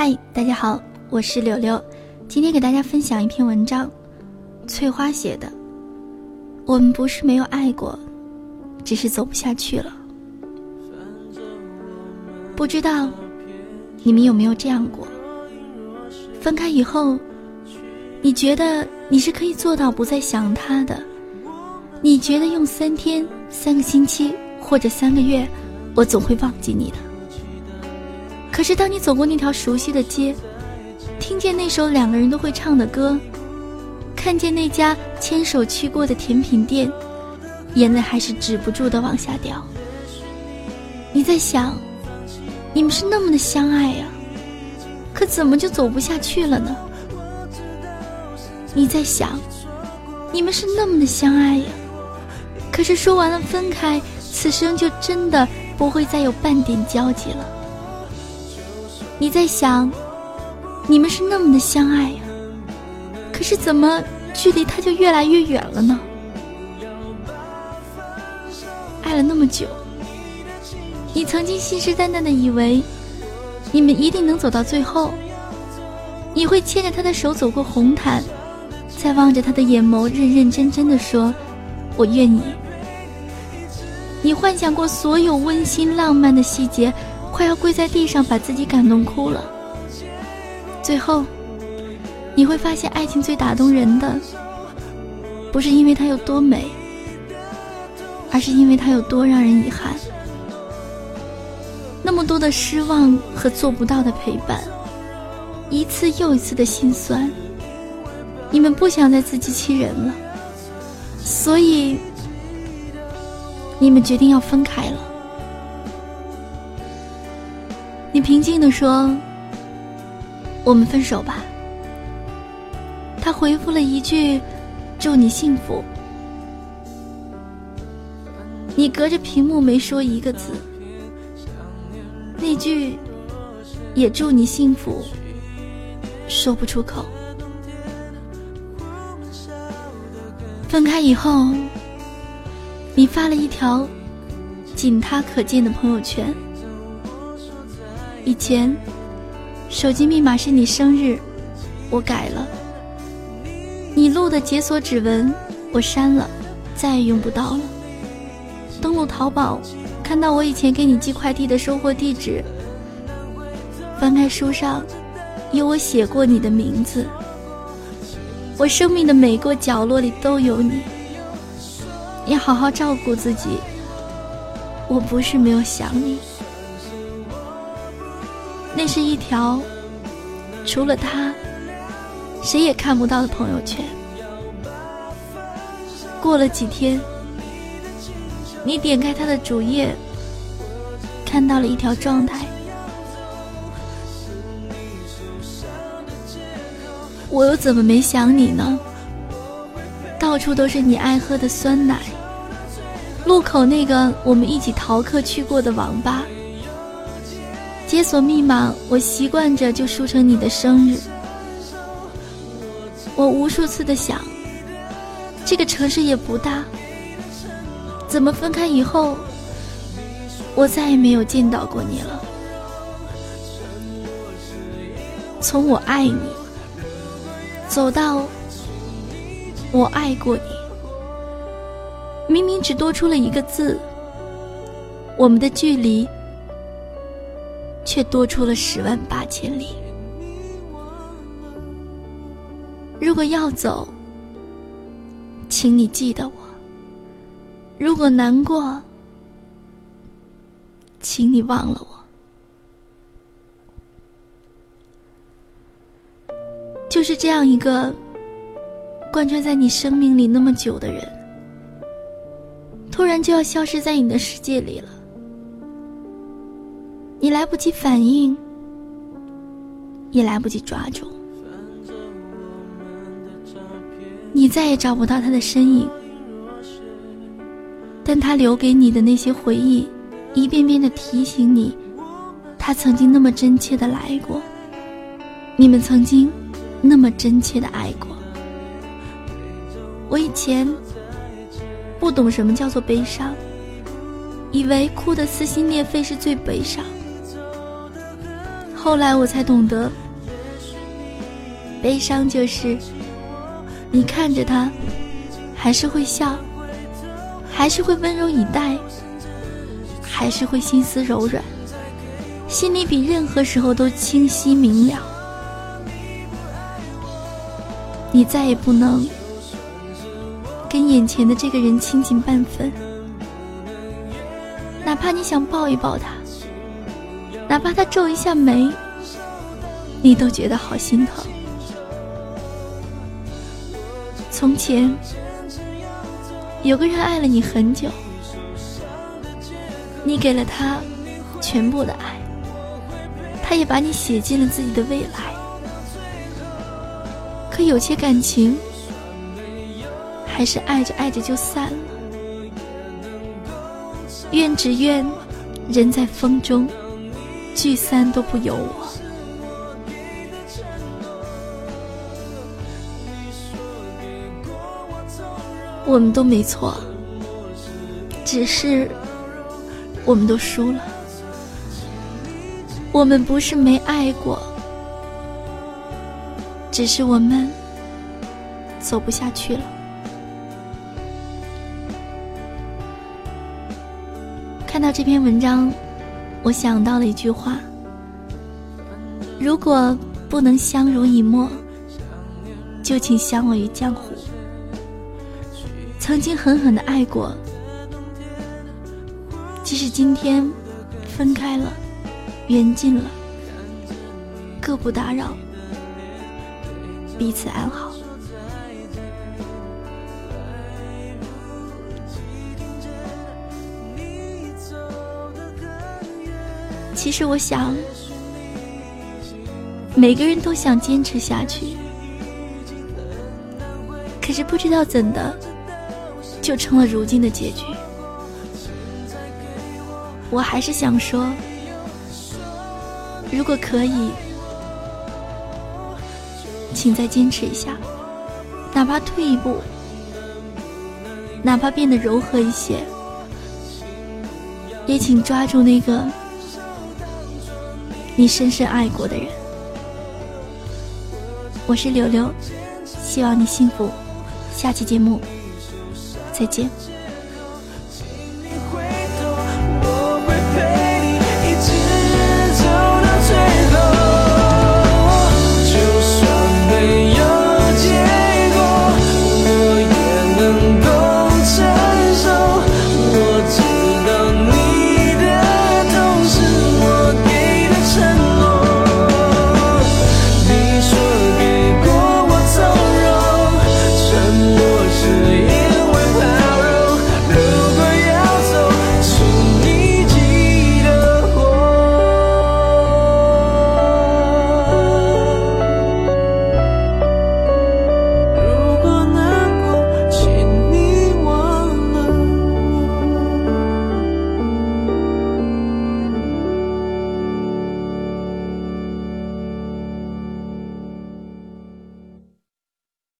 嗨，大家好，我是柳柳，今天给大家分享一篇文章，翠花写的。我们不是没有爱过，只是走不下去了。不知道你们有没有这样过？分开以后，你觉得你是可以做到不再想他的？你觉得用三天、三个星期或者三个月，我总会忘记你的。可是当你走过那条熟悉的街，听见那首两个人都会唱的歌，看见那家牵手去过的甜品店，眼泪还是止不住的往下掉。你在想，你们是那么的相爱呀，可怎么就走不下去了呢？你在想，你们是那么的相爱呀。可是说完了分开，此生就真的不会再有半点交集了。你在想，你们是那么的相爱呀，可是怎么距离他就越来越远了呢？爱了那么久，你曾经信誓旦旦的以为，你们一定能走到最后。你会牵着他的手走过红毯，再望着他的眼眸，认认真真的说：“我愿意。”你幻想过所有温馨浪漫的细节，快要跪在地上把自己感动哭了。最后，你会发现，爱情最打动人的，不是因为它有多美，而是因为它有多让人遗憾。那么多的失望和做不到的陪伴，一次又一次的心酸。你们不想再自欺欺人了，所以。你们决定要分开了。你平静的说：“我们分手吧。”他回复了一句：“祝你幸福。”你隔着屏幕没说一个字。那句“也祝你幸福”说不出口。分开以后。你发了一条仅他可见的朋友圈。以前，手机密码是你生日，我改了。你录的解锁指纹，我删了，再也用不到了。登录淘宝，看到我以前给你寄快递的收货地址。翻开书上，有我写过你的名字。我生命的每个角落里都有你。你好好照顾自己。我不是没有想你，那是一条除了他谁也看不到的朋友圈。过了几天，你点开他的主页，看到了一条状态：我又怎么没想你呢？到处都是你爱喝的酸奶。路口那个我们一起逃课去过的网吧，解锁密码我习惯着就输成你的生日。我无数次的想，这个城市也不大，怎么分开以后，我再也没有见到过你了？从我爱你，走到我爱过你。明明只多出了一个字，我们的距离却多出了十万八千里。如果要走，请你记得我；如果难过，请你忘了我。就是这样一个贯穿在你生命里那么久的人。突然就要消失在你的世界里了，你来不及反应，也来不及抓住，你再也找不到他的身影，但他留给你的那些回忆，一遍遍的提醒你，他曾经那么真切的来过，你们曾经那么真切的爱过，我以前。不懂什么叫做悲伤，以为哭得撕心裂肺是最悲伤。后来我才懂得，悲伤就是你看着他，还是会笑，还是会温柔以待，还是会心思柔软，心里比任何时候都清晰明了。你再也不能跟眼前的这个人亲近半分，哪怕你想抱一抱他。哪怕他皱一下眉，你都觉得好心疼。从前，有个人爱了你很久，你给了他全部的爱，他也把你写进了自己的未来。可有些感情，还是爱着爱着就散了。愿只愿人在风中。聚散都不由我，我们都没错，只是我们都输了。我们不是没爱过，只是我们走不下去了。看到这篇文章。我想到了一句话：如果不能相濡以沫，就请相忘于江湖。曾经狠狠的爱过，即使今天分开了，缘尽了，各不打扰，彼此安好。其实我想，每个人都想坚持下去，可是不知道怎的，就成了如今的结局。我还是想说，如果可以，请再坚持一下，哪怕退一步，哪怕变得柔和一些，也请抓住那个。你深深爱过的人，我是柳柳，希望你幸福。下期节目再见。